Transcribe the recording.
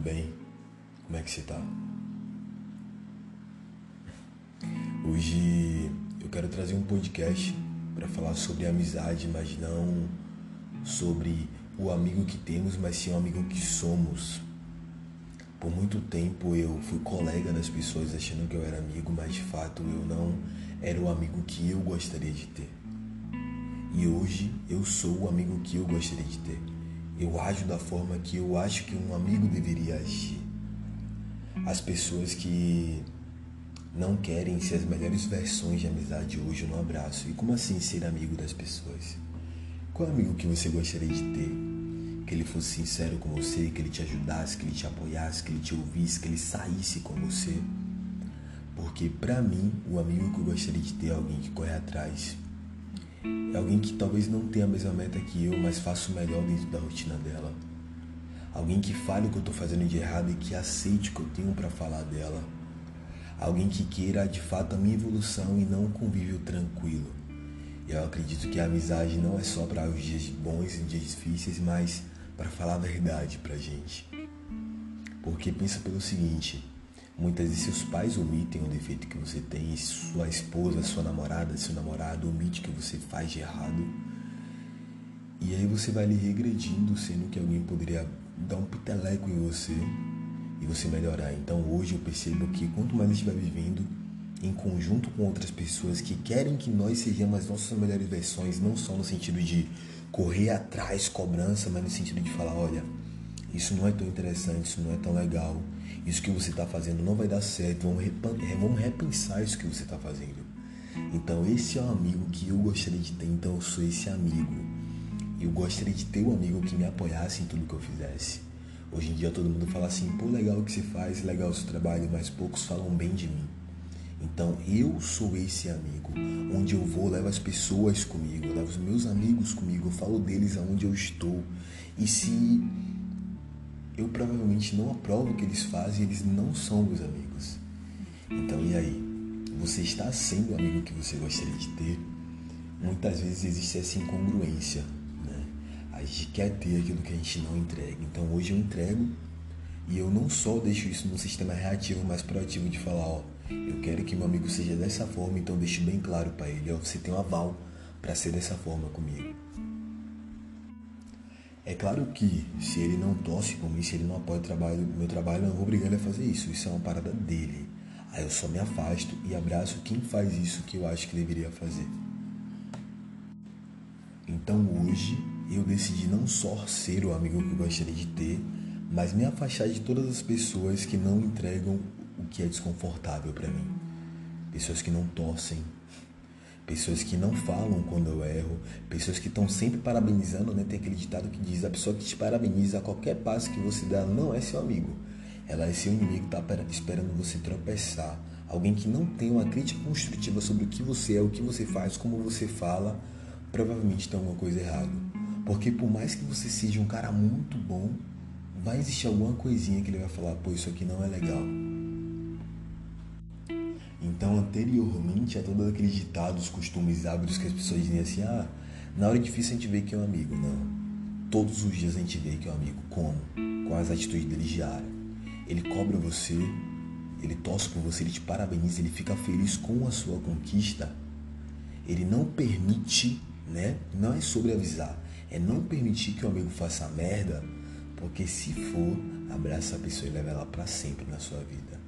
tudo bem? Como é que você tá? Hoje eu quero trazer um podcast para falar sobre amizade, mas não sobre o amigo que temos, mas sim o amigo que somos. Por muito tempo eu fui colega das pessoas achando que eu era amigo, mas de fato eu não era o amigo que eu gostaria de ter. E hoje eu sou o amigo que eu gostaria de ter. Eu ajo da forma que eu acho que um amigo deveria agir. As pessoas que não querem ser as melhores versões de amizade hoje não abraço. E como assim ser amigo das pessoas? Qual amigo que você gostaria de ter? Que ele fosse sincero com você, que ele te ajudasse, que ele te apoiasse, que ele te ouvisse, que ele saísse com você. Porque para mim, o amigo que eu gostaria de ter é alguém que corre atrás, é alguém que talvez não tenha a mesma meta que eu, mas faça o melhor dentro da rotina dela. Alguém que fale o que eu estou fazendo de errado e que aceite o que eu tenho para falar dela. Alguém que queira de fato a minha evolução e não um convívio tranquilo. Eu acredito que a amizade não é só para os dias bons e dias difíceis, mas para falar a verdade pra gente. Porque pensa pelo seguinte, Muitas vezes seus pais omitem o defeito que você tem, sua esposa, sua namorada, seu namorado omite que você faz de errado. E aí você vai lhe regredindo, sendo que alguém poderia dar um piteleco em você e você melhorar. Então hoje eu percebo que quanto mais a gente vai vivendo em conjunto com outras pessoas que querem que nós sejamos as nossas melhores versões, não só no sentido de correr atrás, cobrança, mas no sentido de falar, olha, isso não é tão interessante, isso não é tão legal, isso que você está fazendo não vai dar certo, vamos, vamos repensar isso que você está fazendo. Então esse é o amigo que eu gostaria de ter, então eu sou esse amigo. Eu gostaria de ter um amigo que me apoiasse em tudo que eu fizesse. Hoje em dia todo mundo fala assim, pô, legal o que você faz, legal o seu trabalho, mas poucos falam bem de mim. Então eu sou esse amigo. Onde eu vou, levo as pessoas comigo, levo os meus amigos comigo, eu falo deles aonde eu estou. E se eu provavelmente não aprovo o que eles fazem, eles não são meus amigos. Então, e aí? Você está sendo o amigo que você gostaria de ter? Muitas vezes existe essa incongruência, né? A gente quer ter aquilo que a gente não entrega. Então, hoje eu entrego e eu não só deixo isso no sistema reativo, mas proativo de falar, ó, eu quero que meu amigo seja dessa forma, então deixo bem claro para ele, ó, você tem um aval para ser dessa forma comigo. É claro que se ele não torce por mim, se ele não apoia o trabalho, meu trabalho, eu não vou obrigar ele a fazer isso. Isso é uma parada dele. Aí eu só me afasto e abraço quem faz isso que eu acho que deveria fazer. Então hoje eu decidi não só ser o amigo que eu gostaria de ter, mas me afastar de todas as pessoas que não entregam o que é desconfortável para mim. Pessoas que não torcem, pessoas que não falam quando eu erro, pessoas que estão sempre parabenizando, né? Tem aquele ditado que diz: a pessoa que te parabeniza a qualquer passo que você dá não é seu amigo, ela é seu inimigo, está esperando você tropeçar. Alguém que não tem uma crítica construtiva sobre o que você é, o que você faz, como você fala, provavelmente tem alguma coisa errada. Porque por mais que você seja um cara muito bom, vai existir alguma coisinha que ele vai falar: pô, isso aqui não é legal então, anteriormente a todos aqueles ditados, costumes, hábitos que as pessoas dizem assim, ah, na hora difícil a gente vê que é um amigo. Não. Todos os dias a gente vê que é um amigo. Como? Com as atitudes dele diárias. Ele cobra você, ele torce por você, ele te parabeniza, ele fica feliz com a sua conquista. Ele não permite, né? Não é sobre avisar, é não permitir que o amigo faça merda, porque se for, abraça a pessoa e leva ela para sempre na sua vida.